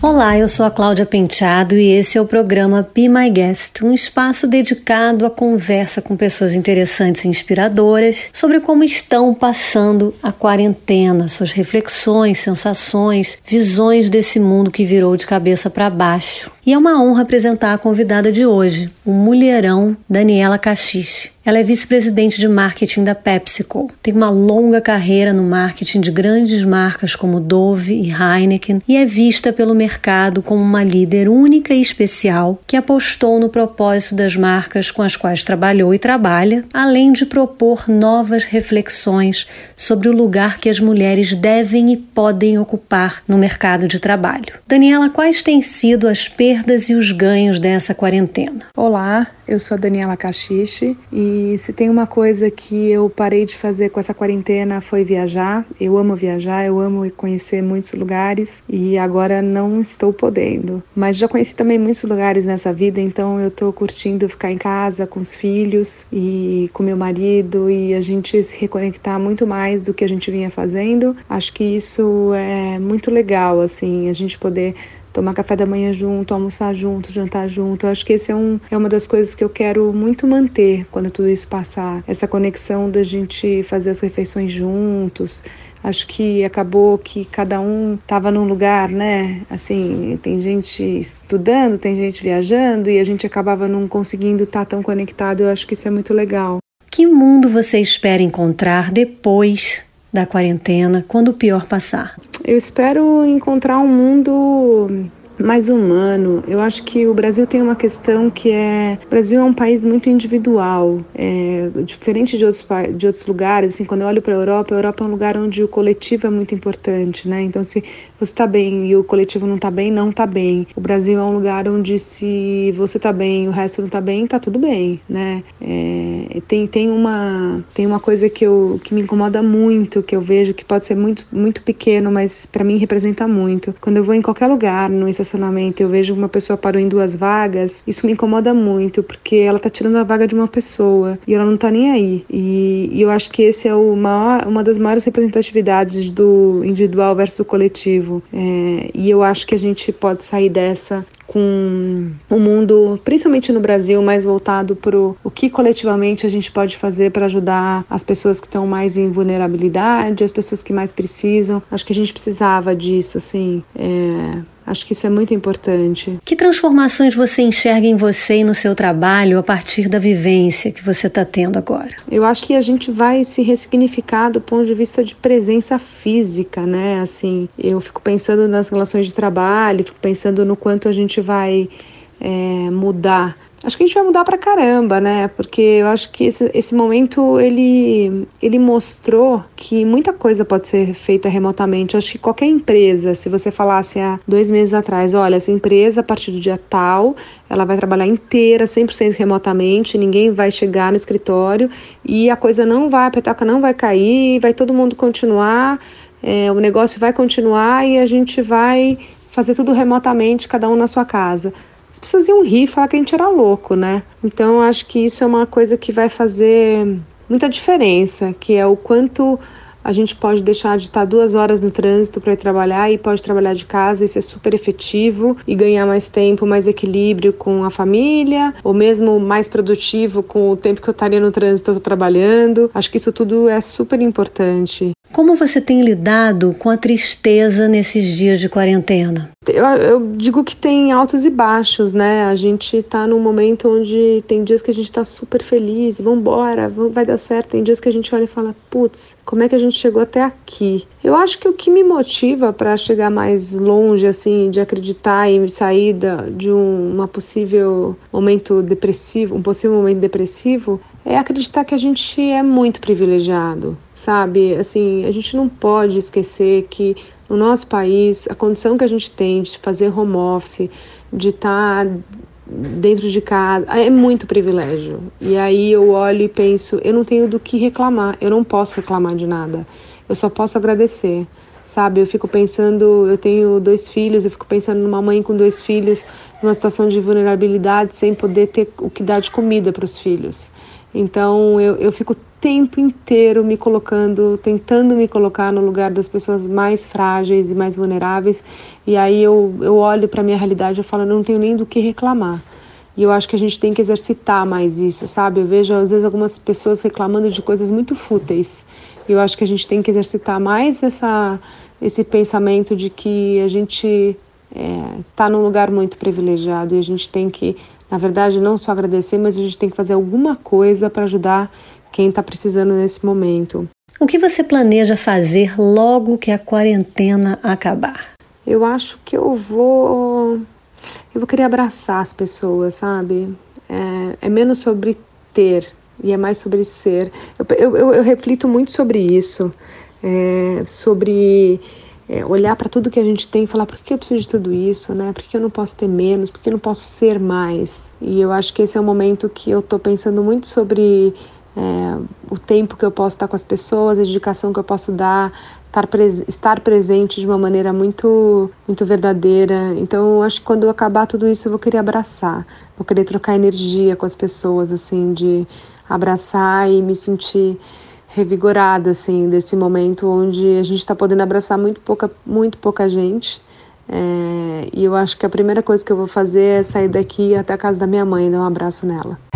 Olá, eu sou a Cláudia Penteado e esse é o programa Be My Guest, um espaço dedicado à conversa com pessoas interessantes e inspiradoras sobre como estão passando a quarentena, suas reflexões, sensações, visões desse mundo que virou de cabeça para baixo. E é uma honra apresentar a convidada de hoje, o mulherão Daniela Cachiche. Ela é vice-presidente de marketing da PepsiCo. Tem uma longa carreira no marketing de grandes marcas como Dove e Heineken e é vista pelo mercado como uma líder única e especial que apostou no propósito das marcas com as quais trabalhou e trabalha, além de propor novas reflexões sobre o lugar que as mulheres devem e podem ocupar no mercado de trabalho. Daniela, quais têm sido as perdas e os ganhos dessa quarentena? Olá, eu sou a Daniela Cachiche e se tem uma coisa que eu parei de fazer com essa quarentena foi viajar. Eu amo viajar, eu amo conhecer muitos lugares e agora não estou podendo. Mas já conheci também muitos lugares nessa vida, então eu tô curtindo ficar em casa com os filhos e com meu marido e a gente se reconectar muito mais do que a gente vinha fazendo. Acho que isso é muito legal, assim, a gente poder tomar café da manhã junto, almoçar junto, jantar junto. Eu acho que esse é, um, é uma das coisas que eu quero muito manter quando tudo isso passar. Essa conexão da gente fazer as refeições juntos. Acho que acabou que cada um estava num lugar, né? Assim, tem gente estudando, tem gente viajando e a gente acabava não conseguindo estar tá tão conectado. Eu acho que isso é muito legal. Que mundo você espera encontrar depois da quarentena, quando o pior passar? Eu espero encontrar um mundo mais humano. Eu acho que o Brasil tem uma questão que é. O Brasil é um país muito individual, é, diferente de outros, de outros lugares. Assim, quando eu olho para a Europa, a Europa é um lugar onde o coletivo é muito importante, né? Então, se você está bem e o coletivo não está bem, não está bem. O Brasil é um lugar onde, se você está bem e o resto não está bem, está tudo bem, né? É, tem, tem, uma, tem uma coisa que, eu, que me incomoda muito, que eu vejo que pode ser muito, muito pequeno, mas para mim representa muito. Quando eu vou em qualquer lugar, no estacionamento, eu vejo uma pessoa parou em duas vagas, isso me incomoda muito, porque ela tá tirando a vaga de uma pessoa e ela não tá nem aí. E, e eu acho que esse é o maior, uma das maiores representatividades do individual versus coletivo. É, e eu acho que a gente pode sair dessa com o mundo, principalmente no Brasil, mais voltado para o que coletivamente a gente pode fazer para ajudar as pessoas que estão mais em vulnerabilidade, as pessoas que mais precisam. Acho que a gente precisava disso, assim. É, Acho que isso é muito importante. Que transformações você enxerga em você e no seu trabalho a partir da vivência que você está tendo agora? Eu acho que a gente vai se ressignificar do ponto de vista de presença física, né? Assim, eu fico pensando nas relações de trabalho, fico pensando no quanto a gente vai é, mudar Acho que a gente vai mudar pra caramba, né? Porque eu acho que esse, esse momento ele, ele mostrou que muita coisa pode ser feita remotamente. Eu acho que qualquer empresa, se você falasse há dois meses atrás, olha, essa empresa a partir do dia tal, ela vai trabalhar inteira, 100% remotamente, ninguém vai chegar no escritório e a coisa não vai, a petaca não vai cair, vai todo mundo continuar, é, o negócio vai continuar e a gente vai fazer tudo remotamente, cada um na sua casa as pessoas iam rir e falar que a gente era louco, né? Então acho que isso é uma coisa que vai fazer muita diferença, que é o quanto a gente pode deixar de estar duas horas no trânsito para ir trabalhar e pode trabalhar de casa e ser super efetivo e ganhar mais tempo, mais equilíbrio com a família, ou mesmo mais produtivo com o tempo que eu estaria no trânsito eu trabalhando. Acho que isso tudo é super importante. Como você tem lidado com a tristeza nesses dias de quarentena? Eu, eu, digo que tem altos e baixos, né? A gente tá num momento onde tem dias que a gente tá super feliz, vambora, vai dar certo. Tem dias que a gente olha e fala, putz, como é que a gente chegou até aqui? Eu acho que o que me motiva para chegar mais longe, assim, de acreditar em saída de um uma possível momento depressivo, um possível momento depressivo, é acreditar que a gente é muito privilegiado, sabe? Assim, a gente não pode esquecer que no nosso país, a condição que a gente tem de fazer home office, de estar tá dentro de casa, é muito privilégio. E aí eu olho e penso, eu não tenho do que reclamar, eu não posso reclamar de nada. Eu só posso agradecer. Sabe, eu fico pensando, eu tenho dois filhos, eu fico pensando numa mãe com dois filhos, numa situação de vulnerabilidade, sem poder ter o que dar de comida para os filhos. Então eu, eu fico tempo inteiro me colocando, tentando me colocar no lugar das pessoas mais frágeis e mais vulneráveis. E aí eu, eu olho para minha realidade e falo, não tenho nem do que reclamar. E eu acho que a gente tem que exercitar mais isso, sabe? Eu vejo às vezes algumas pessoas reclamando de coisas muito fúteis. E eu acho que a gente tem que exercitar mais essa, esse pensamento de que a gente está é, num lugar muito privilegiado e a gente tem que, na verdade, não só agradecer, mas a gente tem que fazer alguma coisa para ajudar quem está precisando nesse momento. O que você planeja fazer logo que a quarentena acabar? Eu acho que eu vou. Eu vou querer abraçar as pessoas, sabe? É, é menos sobre ter e é mais sobre ser. Eu, eu, eu reflito muito sobre isso, é, sobre é, olhar para tudo que a gente tem e falar por que eu preciso de tudo isso, né? Por que eu não posso ter menos? Por que eu não posso ser mais? E eu acho que esse é um momento que eu estou pensando muito sobre é, o tempo que eu posso estar com as pessoas, a dedicação que eu posso dar, estar, pres estar presente de uma maneira muito, muito verdadeira. Então, acho que quando eu acabar tudo isso, eu vou querer abraçar, vou querer trocar energia com as pessoas, assim, de abraçar e me sentir revigorada, assim, desse momento onde a gente está podendo abraçar muito pouca, muito pouca gente. É, e eu acho que a primeira coisa que eu vou fazer é sair daqui até a casa da minha mãe e dar um abraço nela.